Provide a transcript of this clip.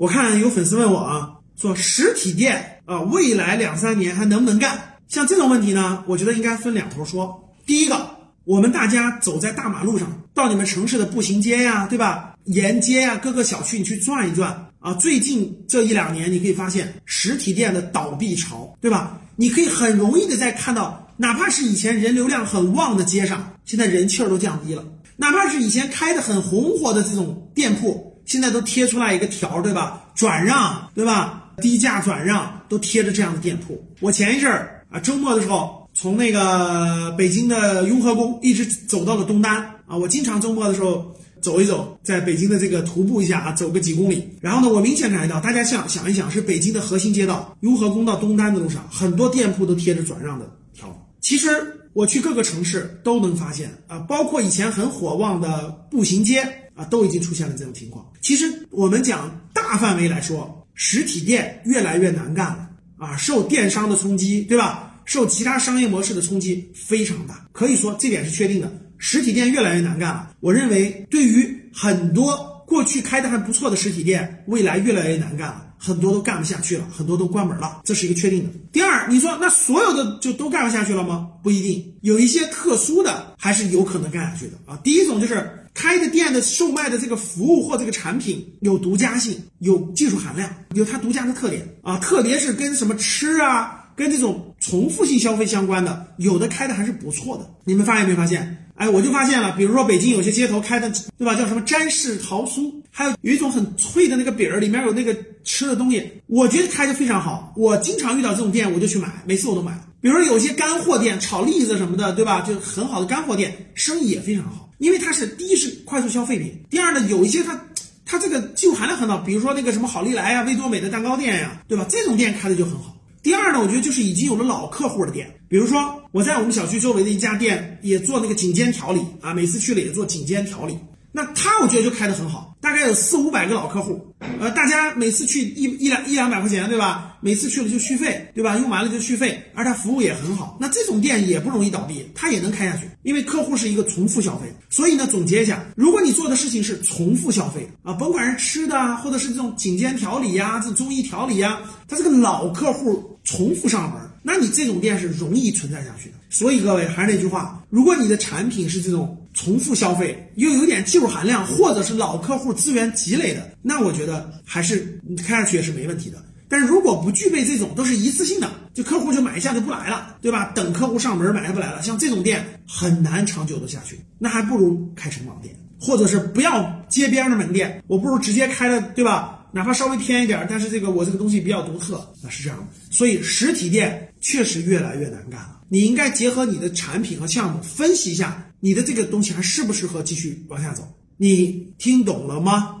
我看有粉丝问我啊，说实体店啊，未来两三年还能不能干？像这种问题呢，我觉得应该分两头说。第一个，我们大家走在大马路上，到你们城市的步行街呀，对吧？沿街呀，各个小区你去转一转啊。最近这一两年，你可以发现实体店的倒闭潮，对吧？你可以很容易的在看到，哪怕是以前人流量很旺的街上，现在人气儿都降低了；哪怕是以前开的很红火的这种店铺，现在都贴出来一个条，对吧？转让，对吧？低价转让都贴着这样的店铺。我前一阵儿啊，周末的时候。从那个北京的雍和宫一直走到了东单啊，我经常周末的时候走一走，在北京的这个徒步一下啊，走个几公里。然后呢，我明显感觉到，大家想想一想，是北京的核心街道雍和宫到东单的路上，很多店铺都贴着转让的条。其实我去各个城市都能发现啊，包括以前很火旺的步行街啊，都已经出现了这种情况。其实我们讲大范围来说，实体店越来越难干了啊，受电商的冲击，对吧？受其他商业模式的冲击非常大，可以说这点是确定的。实体店越来越难干了。我认为，对于很多过去开的还不错的实体店，未来越来越难干了，很多都干不下去了，很多都关门了，这是一个确定的。第二，你说那所有的就都干不下去了吗？不一定，有一些特殊的还是有可能干下去的啊。第一种就是开的店的售卖的这个服务或这个产品有独家性，有技术含量，有它独家的特点啊，特别是跟什么吃啊。跟这种重复性消费相关的，有的开的还是不错的。你们发现没发现？哎，我就发现了，比如说北京有些街头开的，对吧？叫什么詹氏桃酥，还有有一种很脆的那个饼儿，里面有那个吃的东西，我觉得开的非常好。我经常遇到这种店，我就去买，每次我都买。比如说有些干货店，炒栗子什么的，对吧？就很好的干货店，生意也非常好，因为它是第一是快速消费品，第二呢，有一些它它这个技术含量很高，比如说那个什么好利来呀、味多美的蛋糕店呀，对吧？这种店开的就很好。第二呢，我觉得就是已经有了老客户的店，比如说我在我们小区周围的一家店也做那个颈肩调理啊，每次去了也做颈肩调理，那他我觉得就开得很好，大概有四五百个老客户，呃，大家每次去一一两一两百块钱，对吧？每次去了就续费，对吧？用完了就续费，而他服务也很好，那这种店也不容易倒闭，他也能开下去，因为客户是一个重复消费。所以呢，总结一下，如果你做的事情是重复消费啊，甭管是吃的啊，或者是这种颈肩调理呀，这中医调理呀，他这个老客户。重复上门，那你这种店是容易存在下去的。所以各位还是那句话，如果你的产品是这种重复消费，又有点技术含量，或者是老客户资源积累的，那我觉得还是开下去也是没问题的。但是如果不具备这种，都是一次性的，就客户就买一下就不来了，对吧？等客户上门买不来了，像这种店很难长久的下去，那还不如开城堡店，或者是不要街边的门店，我不如直接开了，对吧？哪怕稍微偏一点，但是这个我这个东西比较独特，那是这样的。所以实体店确实越来越难干了。你应该结合你的产品和项目，分析一下你的这个东西还适不适合继续往下走。你听懂了吗？